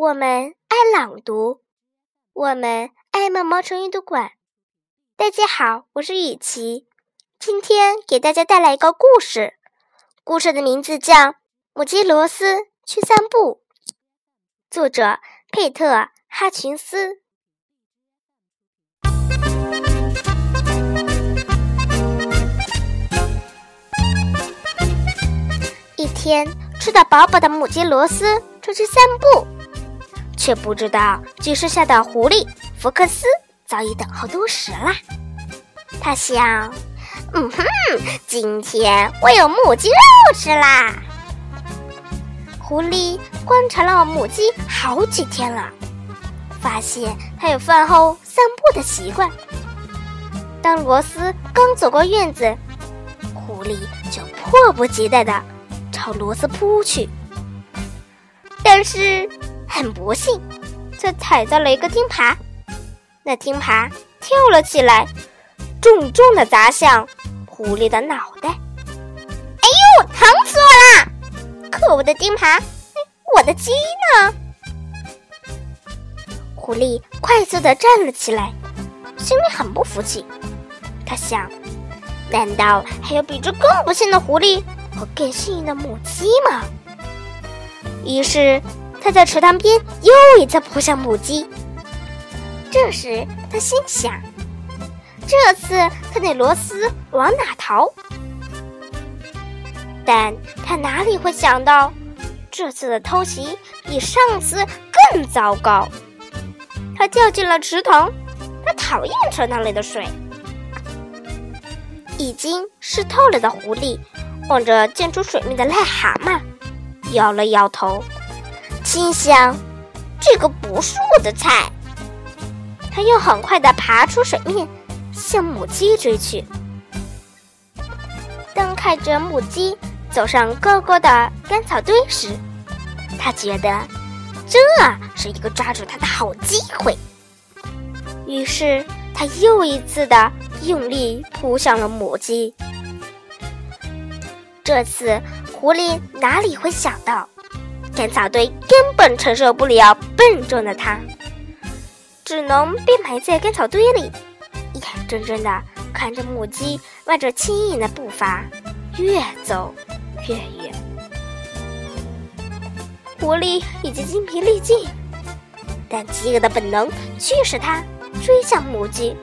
我们爱朗读，我们爱毛毛虫阅读馆。大家好，我是雨琪，今天给大家带来一个故事。故事的名字叫《母鸡罗斯去散步》，作者佩特·哈群斯。一天，吃的饱饱的母鸡罗斯出去散步。却不知道巨石下的狐狸福克斯早已等候多时了。他想：“嗯哼，今天我有母鸡肉吃啦！”狐狸观察了母鸡好几天了，发现它有饭后散步的习惯。当罗斯刚走过院子，狐狸就迫不及待地朝罗斯扑去，但是。很不幸，却踩到了一个钉耙，那钉耙跳了起来，重重的砸向狐狸的脑袋。哎呦，疼死我啦！可恶的钉耙，我的鸡呢？狐狸快速的站了起来，心里很不服气。他想：难道还有比这更不幸的狐狸和更幸运的母鸡吗？于是。他在池塘边又一次扑向母鸡。这时，他心想：这次他那罗斯往哪逃？但他哪里会想到，这次的偷袭比上次更糟糕。他掉进了池塘，他讨厌池塘里的水。已经湿透了的狐狸望着溅出水面的癞蛤蟆，摇了摇头。心想：“这个不是我的菜。”他又很快地爬出水面，向母鸡追去。当看着母鸡走上高高的干草堆时，他觉得这是一个抓住它的好机会。于是他又一次的用力扑向了母鸡。这次狐狸哪里会想到？干草堆根本承受不了笨重的它，只能被埋在干草堆里，眼睁睁的看着母鸡迈着轻盈的步伐越走越远。狐狸已经精疲力尽，但饥饿的本能驱使它追向母鸡。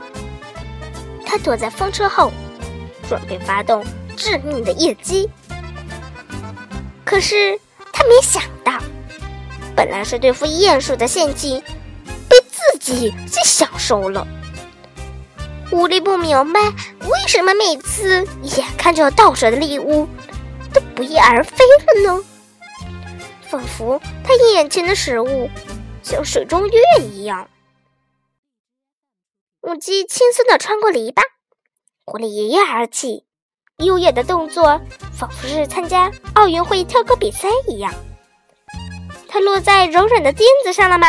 它躲在风车后，准备发动致命的夜击。可是。他没想到，本来是对付鼹鼠的陷阱，被自己给享受了。狐狸不明白为什么每次眼看就要到手的礼物都不翼而飞了呢？仿佛他眼前的食物像水中月一样。母鸡轻松地穿过篱笆，狐狸一跃而起。优雅的动作，仿佛是参加奥运会跳高比赛一样。它落在柔软的垫子上了吗？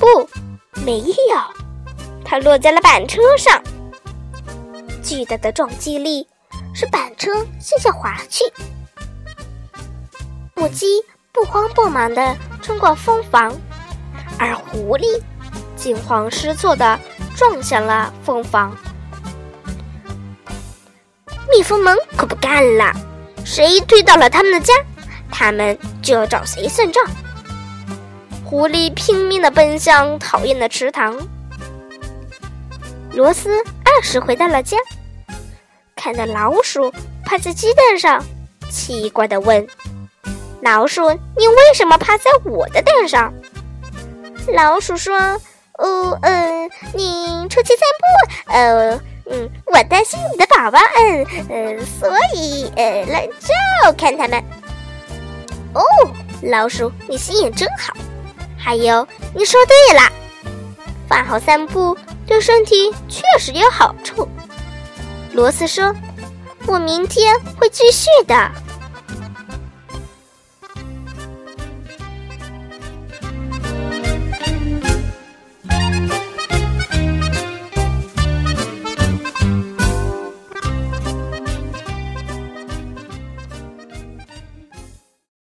不，没有。它落在了板车上。巨大的撞击力使板车向下滑去。母鸡不慌不忙地冲过蜂房，而狐狸惊慌失措地撞向了蜂房。蜜蜂们可不干了，谁推倒了他们的家，他们就要找谁算账。狐狸拼命地奔向讨厌的池塘。罗斯按时回到了家，看到老鼠趴在鸡蛋上，奇怪地问：“老鼠，你为什么趴在我的蛋上？”老鼠说：“哦，嗯，你出去散步，呃。”嗯，我担心你的宝宝，嗯嗯，所以呃来照看他们。哦，老鼠，你心眼真好。还有，你说对了，饭后散步对身体确实有好处。罗斯说：“我明天会继续的。”